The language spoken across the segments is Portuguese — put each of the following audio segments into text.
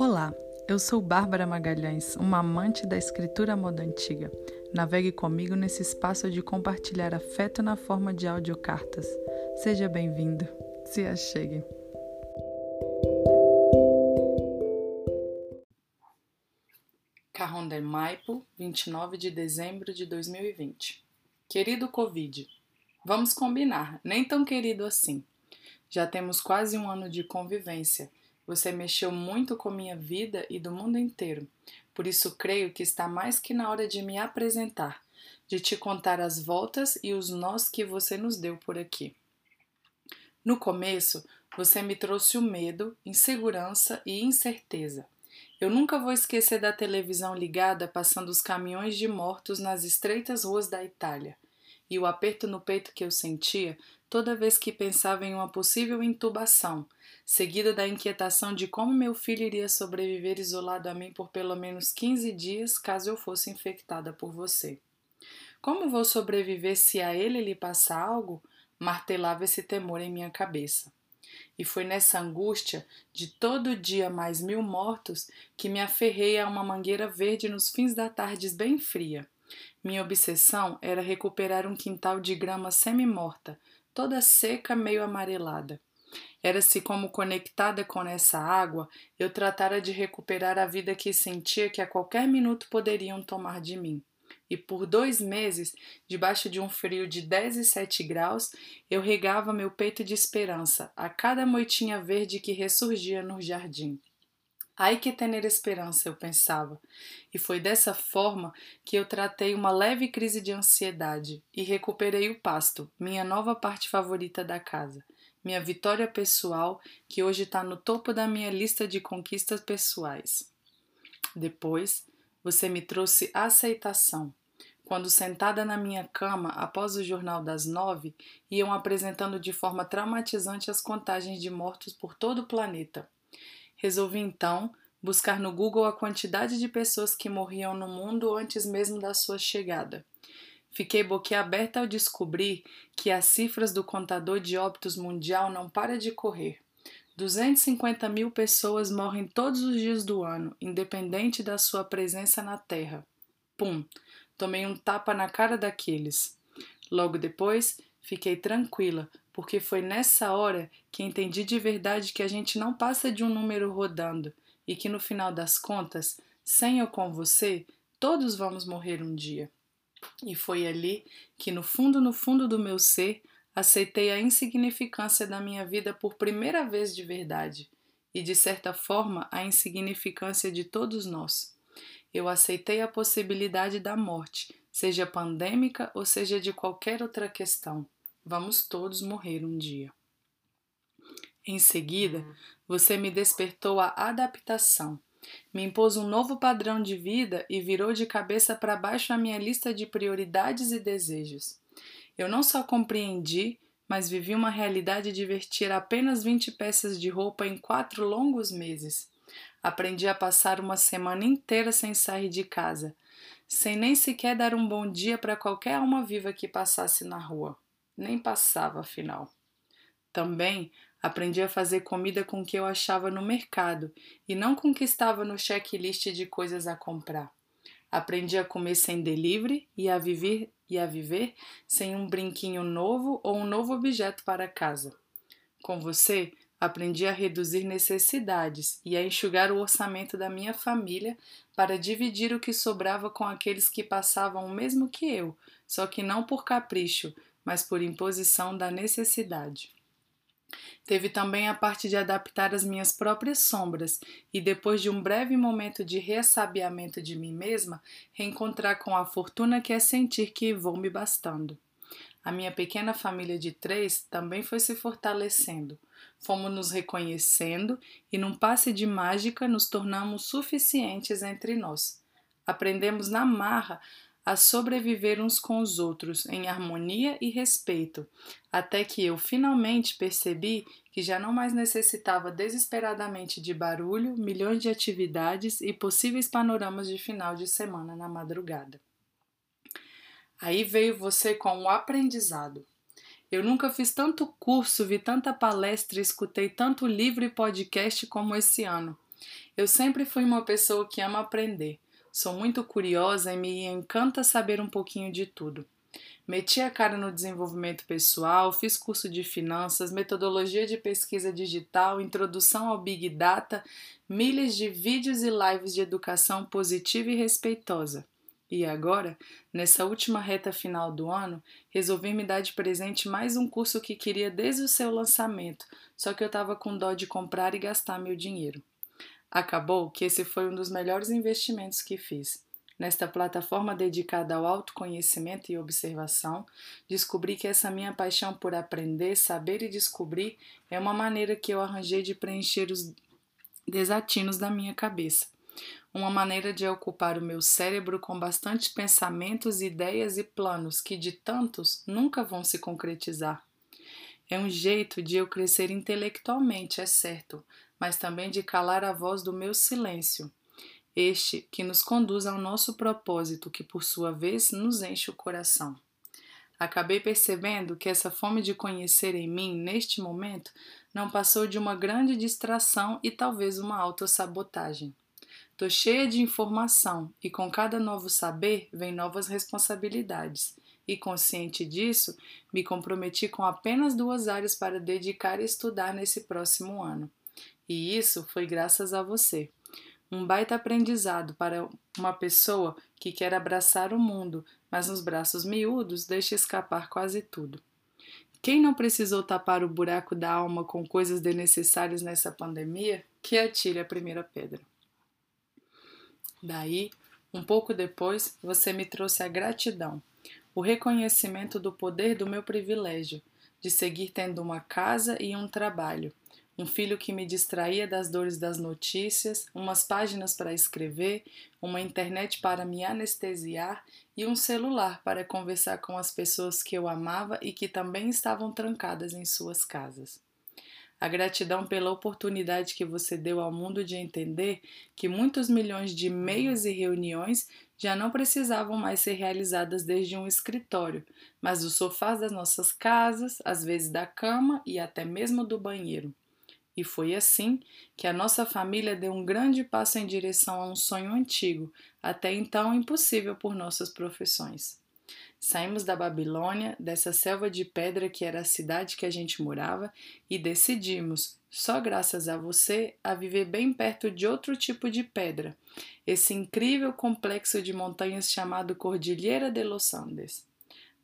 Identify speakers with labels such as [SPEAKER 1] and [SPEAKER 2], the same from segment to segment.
[SPEAKER 1] Olá, eu sou Bárbara Magalhães, uma amante da escritura moda antiga. Navegue comigo nesse espaço de compartilhar afeto na forma de audiocartas. Seja bem-vindo. Se achegue. Carronda Maipo, 29 de dezembro de 2020. Querido Covid, vamos combinar, nem tão querido assim. Já temos quase um ano de convivência você mexeu muito com minha vida e do mundo inteiro. Por isso creio que está mais que na hora de me apresentar, de te contar as voltas e os nós que você nos deu por aqui. No começo, você me trouxe o medo, insegurança e incerteza. Eu nunca vou esquecer da televisão ligada passando os caminhões de mortos nas estreitas ruas da Itália e o aperto no peito que eu sentia toda vez que pensava em uma possível intubação, seguida da inquietação de como meu filho iria sobreviver isolado a mim por pelo menos 15 dias caso eu fosse infectada por você. Como vou sobreviver se a ele lhe passar algo? Martelava esse temor em minha cabeça. E foi nessa angústia de todo dia mais mil mortos que me aferrei a uma mangueira verde nos fins da tarde bem fria. Minha obsessão era recuperar um quintal de grama semi-morta, toda seca, meio amarelada. Era-se como conectada com essa água, eu tratara de recuperar a vida que sentia que a qualquer minuto poderiam tomar de mim. E por dois meses, debaixo de um frio de 10 e 7 graus, eu regava meu peito de esperança a cada moitinha verde que ressurgia no jardim. Ai que ter esperança, eu pensava. E foi dessa forma que eu tratei uma leve crise de ansiedade e recuperei o pasto, minha nova parte favorita da casa, minha vitória pessoal, que hoje está no topo da minha lista de conquistas pessoais. Depois, você me trouxe aceitação. Quando sentada na minha cama após o jornal das nove, iam apresentando de forma traumatizante as contagens de mortos por todo o planeta. Resolvi então buscar no Google a quantidade de pessoas que morriam no mundo antes mesmo da sua chegada. Fiquei boquiaberta ao descobrir que as cifras do contador de óbitos mundial não para de correr. 250 mil pessoas morrem todos os dias do ano, independente da sua presença na Terra. Pum! Tomei um tapa na cara daqueles. Logo depois, fiquei tranquila, porque foi nessa hora que entendi de verdade que a gente não passa de um número rodando e que no final das contas, sem ou com você, todos vamos morrer um dia. E foi ali que, no fundo, no fundo do meu ser, aceitei a insignificância da minha vida por primeira vez de verdade e, de certa forma, a insignificância de todos nós. Eu aceitei a possibilidade da morte, seja pandêmica ou seja de qualquer outra questão. Vamos todos morrer um dia. Em seguida, você me despertou a adaptação. Me impôs um novo padrão de vida e virou de cabeça para baixo a minha lista de prioridades e desejos. Eu não só compreendi, mas vivi uma realidade de vestir apenas 20 peças de roupa em quatro longos meses. Aprendi a passar uma semana inteira sem sair de casa, sem nem sequer dar um bom dia para qualquer alma viva que passasse na rua nem passava afinal. Também aprendi a fazer comida com o que eu achava no mercado e não com o que estava no checklist de coisas a comprar. Aprendi a comer sem delivery e a viver e a viver sem um brinquinho novo ou um novo objeto para casa. Com você, aprendi a reduzir necessidades e a enxugar o orçamento da minha família para dividir o que sobrava com aqueles que passavam o mesmo que eu, só que não por capricho, mas por imposição da necessidade. Teve também a parte de adaptar as minhas próprias sombras e, depois de um breve momento de ressabiamento de mim mesma, reencontrar com a fortuna que é sentir que vou me bastando. A minha pequena família de três também foi se fortalecendo. Fomos nos reconhecendo e, num passe de mágica, nos tornamos suficientes entre nós. Aprendemos na marra a sobreviver uns com os outros em harmonia e respeito, até que eu finalmente percebi que já não mais necessitava desesperadamente de barulho, milhões de atividades e possíveis panoramas de final de semana na madrugada. Aí veio você com o aprendizado. Eu nunca fiz tanto curso, vi tanta palestra, escutei tanto livro e podcast como esse ano. Eu sempre fui uma pessoa que ama aprender. Sou muito curiosa e me encanta saber um pouquinho de tudo. Meti a cara no desenvolvimento pessoal, fiz curso de finanças, metodologia de pesquisa digital, introdução ao Big Data, milhas de vídeos e lives de educação positiva e respeitosa. E agora, nessa última reta final do ano, resolvi me dar de presente mais um curso que queria desde o seu lançamento, só que eu estava com dó de comprar e gastar meu dinheiro. Acabou que esse foi um dos melhores investimentos que fiz. Nesta plataforma dedicada ao autoconhecimento e observação, descobri que essa minha paixão por aprender, saber e descobrir é uma maneira que eu arranjei de preencher os desatinos da minha cabeça. Uma maneira de ocupar o meu cérebro com bastante pensamentos, ideias e planos que, de tantos, nunca vão se concretizar. É um jeito de eu crescer intelectualmente, é certo, mas também de calar a voz do meu silêncio este que nos conduz ao nosso propósito, que por sua vez nos enche o coração. Acabei percebendo que essa fome de conhecer em mim, neste momento, não passou de uma grande distração e talvez uma autossabotagem. Estou cheia de informação e com cada novo saber vem novas responsabilidades. E consciente disso, me comprometi com apenas duas áreas para dedicar e estudar nesse próximo ano. E isso foi graças a você um baita aprendizado para uma pessoa que quer abraçar o mundo, mas nos braços miúdos deixa escapar quase tudo. Quem não precisou tapar o buraco da alma com coisas desnecessárias nessa pandemia, que atire a primeira pedra. Daí, um pouco depois, você me trouxe a gratidão, o reconhecimento do poder do meu privilégio, de seguir tendo uma casa e um trabalho, um filho que me distraía das dores das notícias, umas páginas para escrever, uma internet para me anestesiar e um celular para conversar com as pessoas que eu amava e que também estavam trancadas em suas casas. A gratidão pela oportunidade que você deu ao mundo de entender que muitos milhões de e-mails e reuniões já não precisavam mais ser realizadas desde um escritório, mas dos sofás das nossas casas, às vezes da cama e até mesmo do banheiro. E foi assim que a nossa família deu um grande passo em direção a um sonho antigo, até então impossível por nossas profissões. Saímos da Babilônia, dessa selva de pedra que era a cidade que a gente morava, e decidimos, só graças a você, a viver bem perto de outro tipo de pedra, esse incrível complexo de montanhas chamado Cordilheira de los Andes.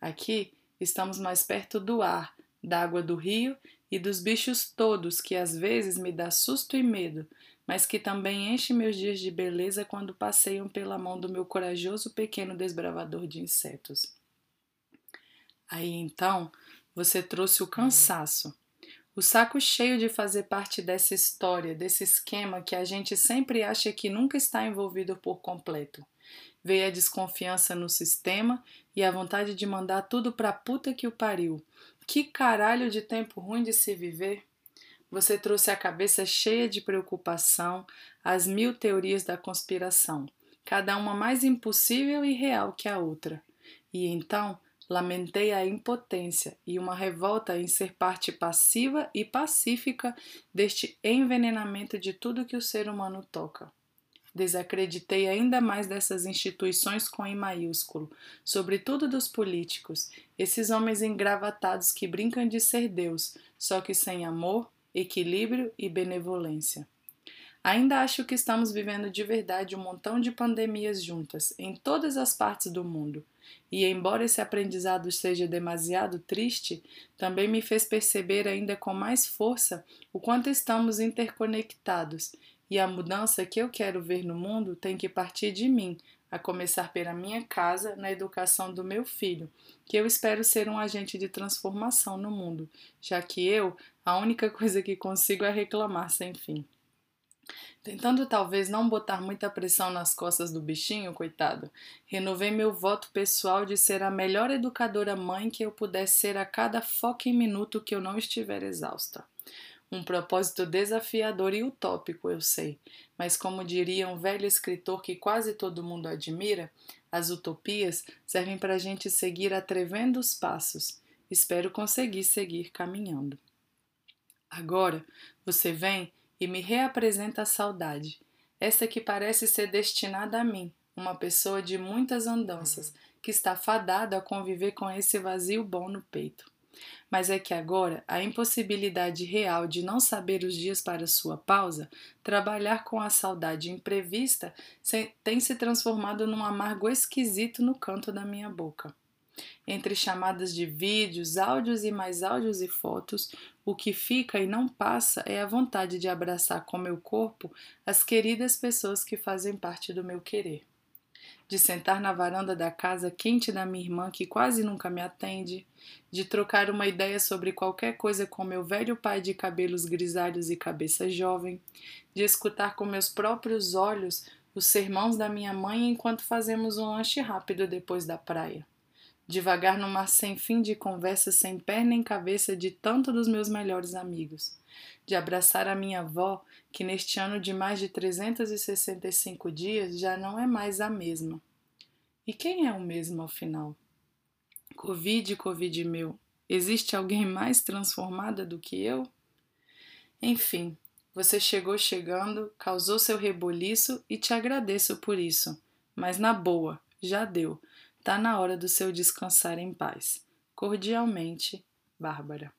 [SPEAKER 1] Aqui estamos mais perto do ar, da água do rio e dos bichos todos que às vezes me dá susto e medo, mas que também enche meus dias de beleza quando passeiam pela mão do meu corajoso pequeno desbravador de insetos. Aí então você trouxe o cansaço, o saco cheio de fazer parte dessa história, desse esquema que a gente sempre acha que nunca está envolvido por completo. Veio a desconfiança no sistema e a vontade de mandar tudo pra puta que o pariu, que caralho de tempo ruim de se viver! Você trouxe a cabeça cheia de preocupação, as mil teorias da conspiração, cada uma mais impossível e real que a outra. E então lamentei a impotência e uma revolta em ser parte passiva e pacífica deste envenenamento de tudo que o ser humano toca. Desacreditei ainda mais dessas instituições com I maiúsculo, sobretudo dos políticos, esses homens engravatados que brincam de ser Deus, só que sem amor, equilíbrio e benevolência. Ainda acho que estamos vivendo de verdade um montão de pandemias juntas, em todas as partes do mundo. E embora esse aprendizado seja demasiado triste, também me fez perceber ainda com mais força o quanto estamos interconectados e a mudança que eu quero ver no mundo tem que partir de mim, a começar pela minha casa, na educação do meu filho, que eu espero ser um agente de transformação no mundo, já que eu, a única coisa que consigo é reclamar sem fim. Tentando talvez não botar muita pressão nas costas do bichinho, coitado, renovei meu voto pessoal de ser a melhor educadora mãe que eu pudesse ser a cada fucking minuto que eu não estiver exausta. Um propósito desafiador e utópico, eu sei, mas como diria um velho escritor que quase todo mundo admira, as utopias servem para a gente seguir atrevendo os passos. Espero conseguir seguir caminhando. Agora, você vem e me reapresenta a saudade, essa que parece ser destinada a mim, uma pessoa de muitas andanças, que está fadada a conviver com esse vazio bom no peito. Mas é que agora a impossibilidade real de não saber os dias para sua pausa, trabalhar com a saudade imprevista, tem se transformado num amargo esquisito no canto da minha boca. Entre chamadas de vídeos, áudios e mais áudios e fotos, o que fica e não passa é a vontade de abraçar com meu corpo as queridas pessoas que fazem parte do meu querer de sentar na varanda da casa quente da minha irmã que quase nunca me atende, de trocar uma ideia sobre qualquer coisa com meu velho pai de cabelos grisalhos e cabeça jovem, de escutar com meus próprios olhos os sermãos da minha mãe enquanto fazemos um lanche rápido depois da praia. Devagar no mar sem fim de conversas sem pé nem cabeça de tanto dos meus melhores amigos de abraçar a minha avó, que neste ano de mais de 365 dias já não é mais a mesma. E quem é o mesmo afinal? Covid, Covid meu, existe alguém mais transformada do que eu? Enfim, você chegou chegando, causou seu reboliço e te agradeço por isso. Mas na boa, já deu. Tá na hora do seu descansar em paz. Cordialmente, Bárbara.